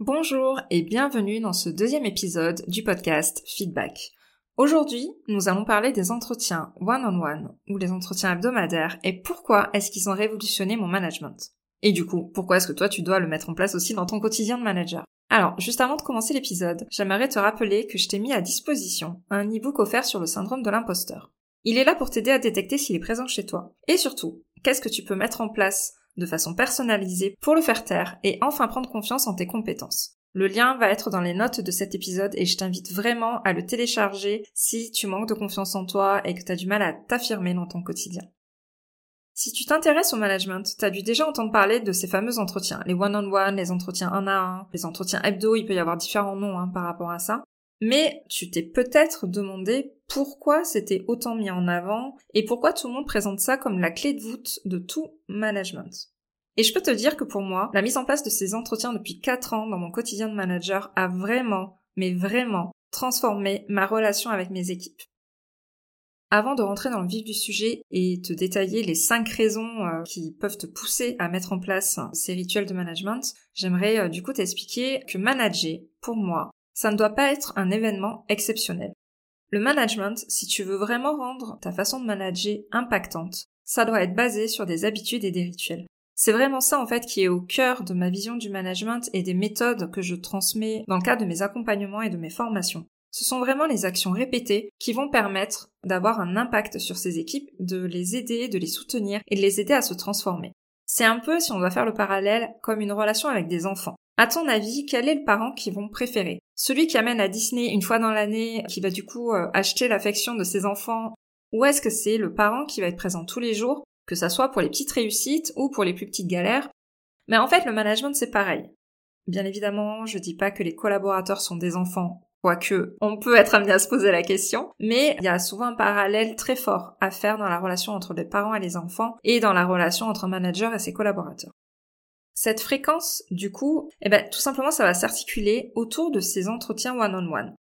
Bonjour et bienvenue dans ce deuxième épisode du podcast Feedback. Aujourd'hui, nous allons parler des entretiens one-on-one ou les entretiens hebdomadaires et pourquoi est-ce qu'ils ont révolutionné mon management. Et du coup, pourquoi est-ce que toi tu dois le mettre en place aussi dans ton quotidien de manager? Alors, juste avant de commencer l'épisode, j'aimerais te rappeler que je t'ai mis à disposition un e-book offert sur le syndrome de l'imposteur. Il est là pour t'aider à détecter s'il est présent chez toi. Et surtout, qu'est-ce que tu peux mettre en place de façon personnalisée pour le faire taire et enfin prendre confiance en tes compétences. Le lien va être dans les notes de cet épisode et je t'invite vraiment à le télécharger si tu manques de confiance en toi et que tu as du mal à t'affirmer dans ton quotidien. Si tu t'intéresses au management, tu as dû déjà entendre parler de ces fameux entretiens, les one-on-one, les entretiens un à un, les entretiens hebdo, il peut y avoir différents noms hein, par rapport à ça. Mais tu t'es peut-être demandé pourquoi c'était autant mis en avant et pourquoi tout le monde présente ça comme la clé de voûte de tout management. Et je peux te dire que pour moi, la mise en place de ces entretiens depuis 4 ans dans mon quotidien de manager a vraiment, mais vraiment, transformé ma relation avec mes équipes. Avant de rentrer dans le vif du sujet et te détailler les 5 raisons euh, qui peuvent te pousser à mettre en place ces rituels de management, j'aimerais euh, du coup t'expliquer que manager, pour moi, ça ne doit pas être un événement exceptionnel. Le management, si tu veux vraiment rendre ta façon de manager impactante, ça doit être basé sur des habitudes et des rituels. C'est vraiment ça en fait qui est au cœur de ma vision du management et des méthodes que je transmets dans le cadre de mes accompagnements et de mes formations. Ce sont vraiment les actions répétées qui vont permettre d'avoir un impact sur ces équipes, de les aider, de les soutenir et de les aider à se transformer. C'est un peu, si on doit faire le parallèle, comme une relation avec des enfants. À ton avis, quel est le parent qu'ils vont préférer? Celui qui amène à Disney une fois dans l'année, qui va du coup euh, acheter l'affection de ses enfants, ou est-ce que c'est le parent qui va être présent tous les jours, que ça soit pour les petites réussites ou pour les plus petites galères Mais en fait, le management c'est pareil. Bien évidemment, je dis pas que les collaborateurs sont des enfants, quoique on peut être amené à se poser la question, mais il y a souvent un parallèle très fort à faire dans la relation entre les parents et les enfants et dans la relation entre un manager et ses collaborateurs. Cette fréquence, du coup, eh ben, tout simplement, ça va s'articuler autour de ces entretiens one-on-one.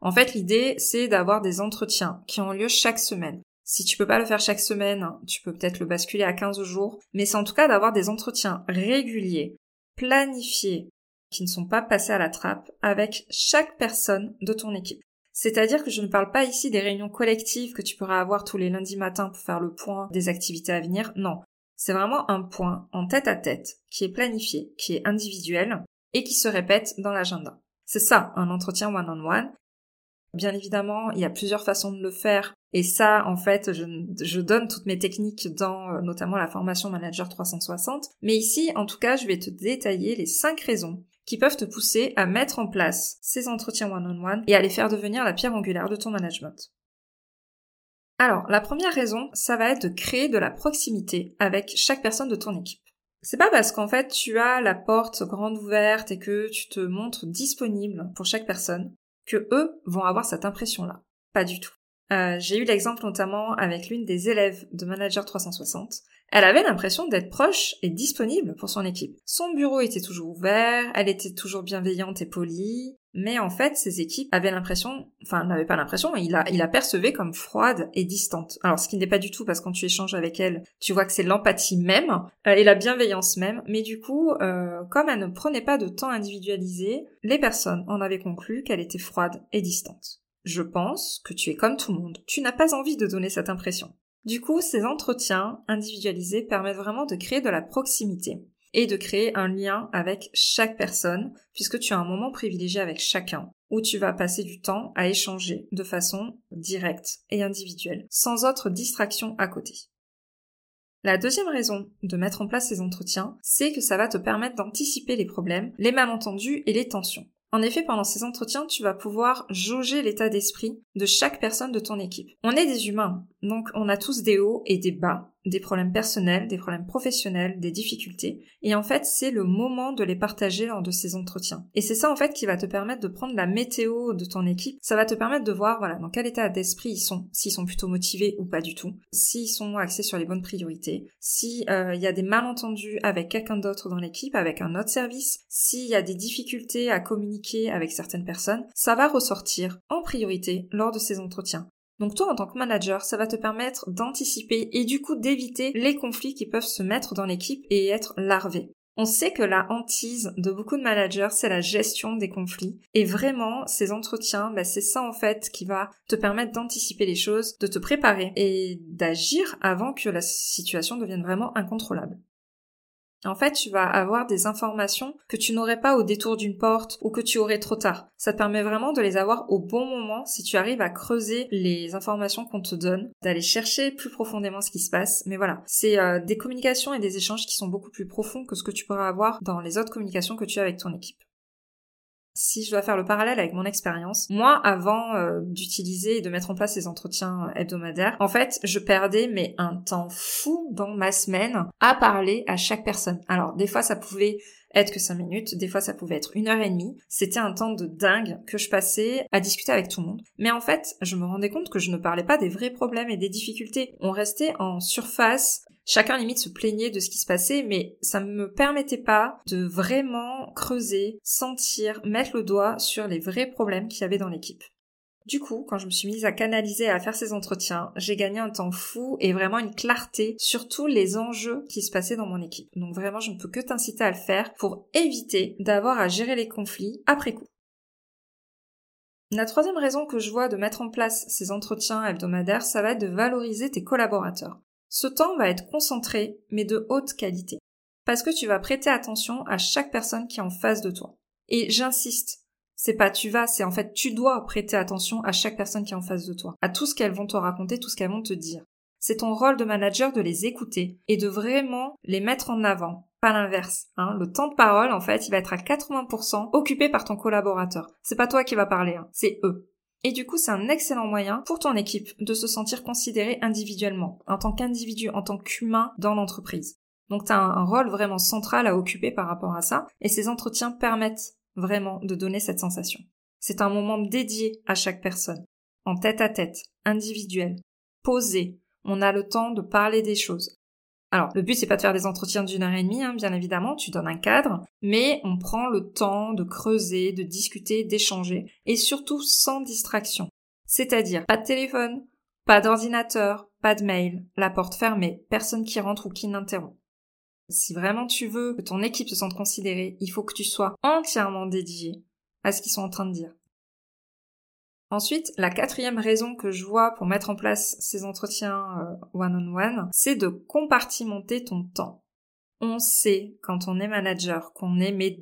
En fait, l'idée, c'est d'avoir des entretiens qui ont lieu chaque semaine. Si tu peux pas le faire chaque semaine, tu peux peut-être le basculer à 15 jours, mais c'est en tout cas d'avoir des entretiens réguliers, planifiés, qui ne sont pas passés à la trappe avec chaque personne de ton équipe. C'est-à-dire que je ne parle pas ici des réunions collectives que tu pourras avoir tous les lundis matins pour faire le point des activités à venir. Non. C'est vraiment un point en tête à tête qui est planifié, qui est individuel et qui se répète dans l'agenda. C'est ça, un entretien one-on-one. Bien évidemment, il y a plusieurs façons de le faire. Et ça, en fait, je, donne toutes mes techniques dans euh, notamment la formation Manager 360. Mais ici, en tout cas, je vais te détailler les cinq raisons qui peuvent te pousser à mettre en place ces entretiens one-on-one et à les faire devenir la pierre angulaire de ton management. Alors, la première raison, ça va être de créer de la proximité avec chaque personne de ton équipe. C'est pas parce qu'en fait tu as la porte grande ouverte et que tu te montres disponible pour chaque personne que eux vont avoir cette impression-là. Pas du tout. Euh, j'ai eu l'exemple notamment avec l'une des élèves de Manager 360 elle avait l'impression d'être proche et disponible pour son équipe. Son bureau était toujours ouvert, elle était toujours bienveillante et polie, mais en fait, ses équipes avaient l'impression, enfin, n'avaient pas l'impression, il la, il la percevait comme froide et distante. Alors, ce qui n'est pas du tout, parce que quand tu échanges avec elle, tu vois que c'est l'empathie même euh, et la bienveillance même, mais du coup, euh, comme elle ne prenait pas de temps individualisé, les personnes en avaient conclu qu'elle était froide et distante. Je pense que tu es comme tout le monde. Tu n'as pas envie de donner cette impression. Du coup, ces entretiens individualisés permettent vraiment de créer de la proximité et de créer un lien avec chaque personne, puisque tu as un moment privilégié avec chacun, où tu vas passer du temps à échanger de façon directe et individuelle, sans autre distraction à côté. La deuxième raison de mettre en place ces entretiens, c'est que ça va te permettre d'anticiper les problèmes, les malentendus et les tensions. En effet, pendant ces entretiens, tu vas pouvoir jauger l'état d'esprit de chaque personne de ton équipe. On est des humains, Donc on a tous des hauts et des bas, des problèmes personnels, des problèmes professionnels, des difficultés. Et en fait, c'est le moment de les partager lors de ces entretiens. Et c'est ça en fait qui va te permettre de prendre la météo de ton équipe. Ça va te permettre de voir voilà dans quel état d'esprit ils sont, s'ils sont plutôt motivés ou pas du tout, s'ils sont axés sur les bonnes priorités, s'il euh, y a des malentendus avec quelqu'un d'autre dans l'équipe, avec un autre service, s'il y a des difficultés à communiquer avec certaines personnes, ça va ressortir en priorité lors de ces entretiens. Donc toi, en tant que manager, ça va te permettre d'anticiper et du coup d'éviter les conflits qui peuvent se mettre dans l'équipe et être larvés. On sait que la hantise de beaucoup de managers, c'est la gestion des conflits. Et vraiment, ces entretiens, bah, c'est ça en fait qui va te permettre d'anticiper les choses, de te préparer et d'agir avant que la situation devienne vraiment incontrôlable. En fait, tu vas avoir des informations que tu n'aurais pas au détour d'une porte ou que tu aurais trop tard. Ça te permet vraiment de les avoir au bon moment si tu arrives à creuser les informations qu'on te donne, d'aller chercher plus profondément ce qui se passe. Mais voilà, c'est euh, des communications et des échanges qui sont beaucoup plus profonds que ce que tu pourras avoir dans les autres communications que tu as avec ton équipe si je dois faire le parallèle avec mon expérience, moi, avant euh, d'utiliser et de mettre en place ces entretiens hebdomadaires, en fait, je perdais mais un temps fou dans ma semaine à parler à chaque personne. Alors, des fois, ça pouvait être que 5 minutes, des fois ça pouvait être une heure et demie. C'était un temps de dingue que je passais à discuter avec tout le monde. Mais en fait, je me rendais compte que je ne parlais pas des vrais problèmes et des difficultés. On restait en surface, Chacun limite se plaignait de ce qui se passait, mais ça ne me permettait pas de vraiment creuser, sentir, mettre le doigt sur les vrais problèmes qu'il y avait dans l'équipe. Du coup, quand je me suis mise à canaliser et à faire ces entretiens, j'ai gagné un temps fou et vraiment une clarté sur tous les enjeux qui se passaient dans mon équipe. Donc vraiment, je ne peux que t'inciter à le faire pour éviter d'avoir à gérer les conflits après coup. La troisième raison que je vois de mettre en place ces entretiens hebdomadaires, ça va être de valoriser tes collaborateurs. Ce temps va être concentré, mais de haute qualité. Parce que tu vas prêter attention à chaque personne qui est en face de toi. Et j'insiste, c'est pas tu vas, c'est en fait tu dois prêter attention à chaque personne qui est en face de toi, à tout ce qu'elles vont te raconter, tout ce qu'elles vont te dire. C'est ton rôle de manager de les écouter et de vraiment les mettre en avant, pas l'inverse. Hein. Le temps de parole, en fait, il va être à 80% occupé par ton collaborateur. C'est pas toi qui va parler, hein. c'est eux. Et du coup, c'est un excellent moyen pour ton équipe de se sentir considéré individuellement, en tant qu'individu, en tant qu'humain dans l'entreprise. Donc tu as un, rôle vraiment central à occuper par rapport à ça, et ces entretiens permettent vraiment de donner cette sensation. C'est un moment dédié à chaque personne, en tête à tête, individuel, posé. On a le temps de parler des choses. Alors, le but, c'est pas de faire des entretiens d'une heure et demie, hein, bien évidemment, tu donnes un cadre, mais on prend le temps de creuser, de discuter, d'échanger, et surtout sans distraction. C'est-à-dire, pas de téléphone, pas d'ordinateur, pas de mail, la porte fermée, personne qui rentre ou qui n'interrompt. Si vraiment tu veux que ton équipe se sente considérée, il faut que tu sois entièrement dédié à ce qu'ils sont en train de dire. Ensuite, la quatrième raison que je vois pour mettre en place ces entretiens one-on-one, euh, c'est de compartimenter ton temps. On sait, quand on est manager, qu'on est mais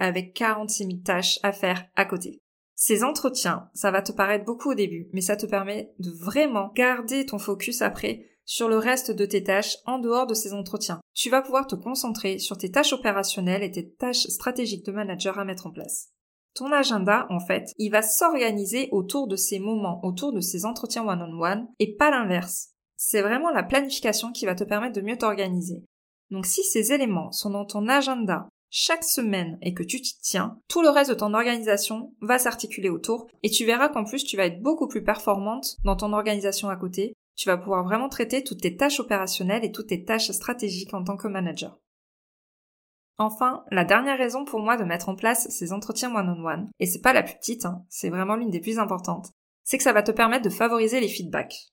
avec 46 000 tâches à faire à côté. Ces entretiens, ça va te paraître beaucoup au début, mais ça te permet de vraiment garder ton focus après sur le reste de tes tâches en dehors de ces entretiens. Tu vas pouvoir te concentrer sur tes tâches opérationnelles et tes tâches stratégiques de manager à mettre en place. Ton agenda, en fait, il va s'organiser autour de ces moments, autour de ces entretiens one-on-one, et pas l'inverse. C'est vraiment la planification qui va te permettre de mieux t'organiser. Donc si ces éléments sont dans ton agenda chaque semaine et que tu t'y tiens, tout le reste de ton organisation va s'articuler autour et tu verras qu'en plus tu vas être beaucoup plus performante dans ton organisation à côté. Tu vas pouvoir vraiment traiter toutes tes tâches opérationnelles et toutes tes tâches stratégiques en tant que manager. Enfin, la dernière raison pour moi de mettre en place ces entretiens one-on-one, et c'est pas la plus petite, hein, c'est vraiment l'une des plus importantes, c'est que ça va te permettre de favoriser les feedbacks.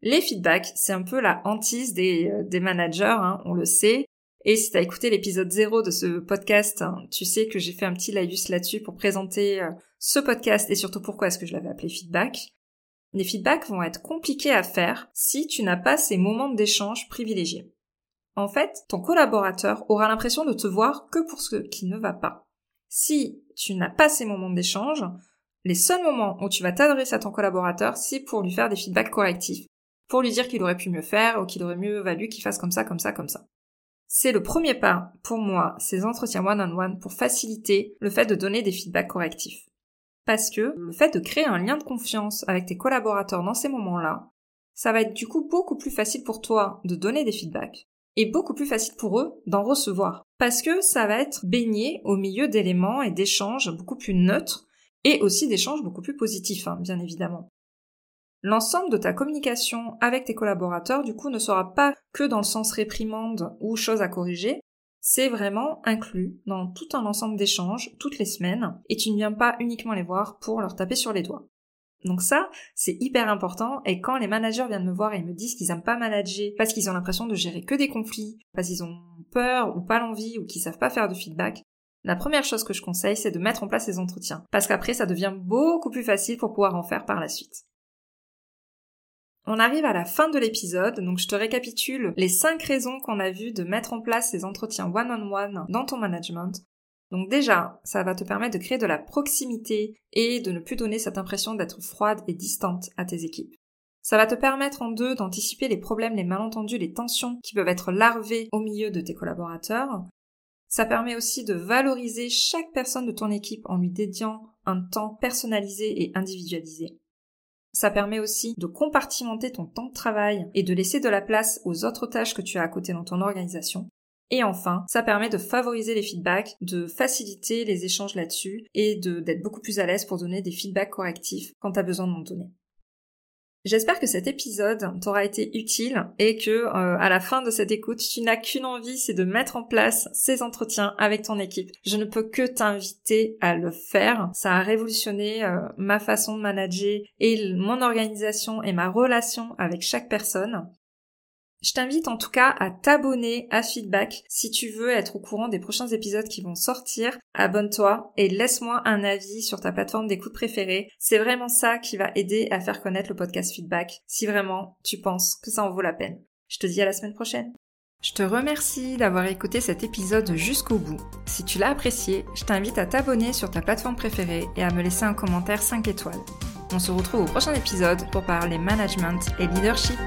Les feedbacks, c'est un peu la hantise des, euh, managers, hein, on le sait. Et si t'as écouté l'épisode 0 de ce podcast, hein, tu sais que j'ai fait un petit laïus là-dessus pour présenter euh, ce podcast et surtout pourquoi est-ce que je l'avais appelé feedback. Les feedbacks vont être compliqués à faire si tu n'as pas ces moments d'échange privilégiés. En fait, ton collaborateur aura l'impression de te voir que pour ce qui ne va pas. Si tu n'as pas ces moments d'échange, les seuls moments où tu vas t'adresser à ton collaborateur, c'est pour lui faire des feedbacks correctifs, pour lui dire qu'il aurait pu mieux faire ou qu'il aurait mieux valu qu'il fasse comme ça, comme ça, comme ça. C'est le premier pas, pour moi, ces entretiens one-on-one pour faciliter le fait de donner des feedbacks correctifs. Parce que le fait de créer un lien de confiance avec tes collaborateurs dans ces moments-là, ça va être du coup beaucoup plus facile pour toi de donner des feedbacks et beaucoup plus facile pour eux d'en recevoir. Parce que ça va être baigné au milieu d'éléments et d'échanges beaucoup plus neutres et aussi d'échanges beaucoup plus positifs, hein, bien évidemment. L'ensemble de ta communication avec tes collaborateurs, du coup, ne sera pas que dans le sens réprimande ou chose à corriger, c'est vraiment inclus dans tout un ensemble d'échanges toutes les semaines et tu ne viens pas uniquement les voir pour leur taper sur les doigts. Donc ça, c'est hyper important et quand les managers viennent me voir et me disent qu'ils aiment pas manager parce qu'ils ont l'impression de gérer que des conflits, parce qu'ils ont peur ou pas l'envie ou qu'ils savent pas faire de feedback, la première chose que je conseille, c'est de mettre en place ces entretiens parce qu'après ça devient beaucoup plus facile pour pouvoir en faire par la suite. On arrive à la fin de l'épisode, donc je te récapitule les 5 raisons qu'on a vues de mettre en place ces entretiens one-on-one dans ton management. Donc déjà, ça va te permettre de créer de la proximité et de ne plus donner cette impression d'être froide et distante à tes équipes. Ça va te permettre en deux d'anticiper les problèmes, les malentendus, les tensions qui peuvent être larvés au milieu de tes collaborateurs. Ça permet aussi de valoriser chaque personne de ton équipe en lui dédiant un temps personnalisé et individualisé. Ça permet aussi de compartimenter ton temps de travail et de laisser de la place aux autres tâches que tu as à côté dans ton organisation. Et enfin, ça permet de favoriser les feedbacks, de faciliter les échanges là-dessus et d'être beaucoup plus à l'aise pour donner des feedbacks correctifs quand tu as besoin de m'en donner. J'espère que cet épisode t'aura été utile et que euh, à la fin de cette écoute, tu n'as qu'une envie, c'est de mettre en place ces entretiens avec ton équipe. Je ne peux que t'inviter à le faire. Ça a révolutionné euh, ma façon de manager et mon organisation et ma relation avec chaque personne. Je t'invite en tout cas à t'abonner à Feedback si tu veux être au courant des prochains épisodes qui vont sortir. Abonne-toi et laisse-moi un avis sur ta plateforme d'écoute préférée. C'est vraiment ça qui va aider à faire connaître le podcast Feedback si vraiment tu penses que ça en vaut la peine. Je te dis à la semaine prochaine. Je te remercie d'avoir écouté cet épisode jusqu'au bout. Si tu l'as apprécié, je t'invite à t'abonner sur ta plateforme préférée et à me laisser un commentaire 5 étoiles. On se retrouve au prochain épisode pour parler management et leadership.